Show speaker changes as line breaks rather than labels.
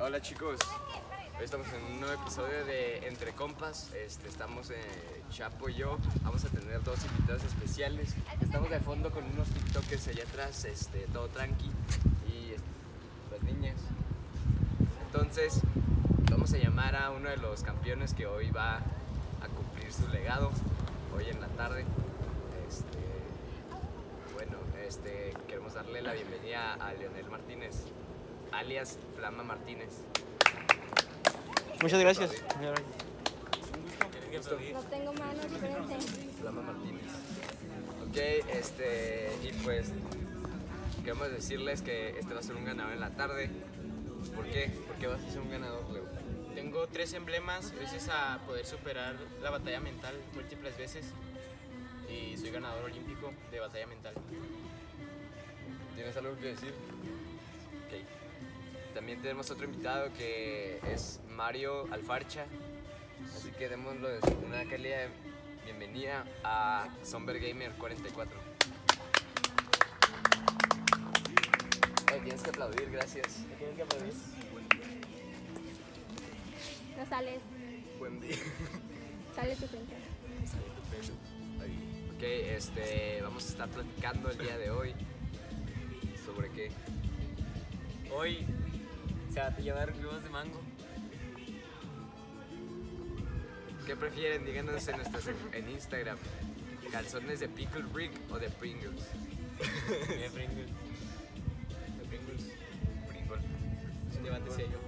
Hola chicos. Hoy estamos en un nuevo episodio de Entre Compas. Este, estamos eh, Chapo y yo. Vamos a tener dos invitados especiales. Estamos de fondo con unos TikTokers allá atrás, este, todo tranqui. Y las niñas. Entonces, vamos a llamar a uno de los campeones que hoy va a cumplir su legado. Hoy en la tarde. Este, bueno, este, queremos darle la bienvenida a Leonel Martínez, alias Flama Martínez.
Muchas gracias.
No tengo manos, espérense.
Flama Martínez. Ok, este, y pues queremos decirles que este va a ser un ganador en la tarde. ¿Por qué? ¿Por qué vas a ser un ganador, Leo?
Tengo tres emblemas gracias a poder superar la batalla mental múltiples veces y soy ganador olímpico de batalla mental.
¿Tienes algo que decir? Ok. También tenemos otro invitado que es Mario Alfarcha. Así que démosle una cálida bienvenida a Somber Gamer 44. Eh, tienes que aplaudir, gracias.
No sales,
Buen día.
sale tu cuenta.
Sale tu pelo. Ahí. Ok, este, vamos a estar platicando el día de hoy. ¿Sobre qué?
Hoy se va a llevar globos de mango.
¿Qué prefieren? Díganos en, nuestras, en Instagram. ¿Calzones de Pickle Rick o de Pringles?
De Pringles. De Pringles.
Pringle.
Es un diamante sello.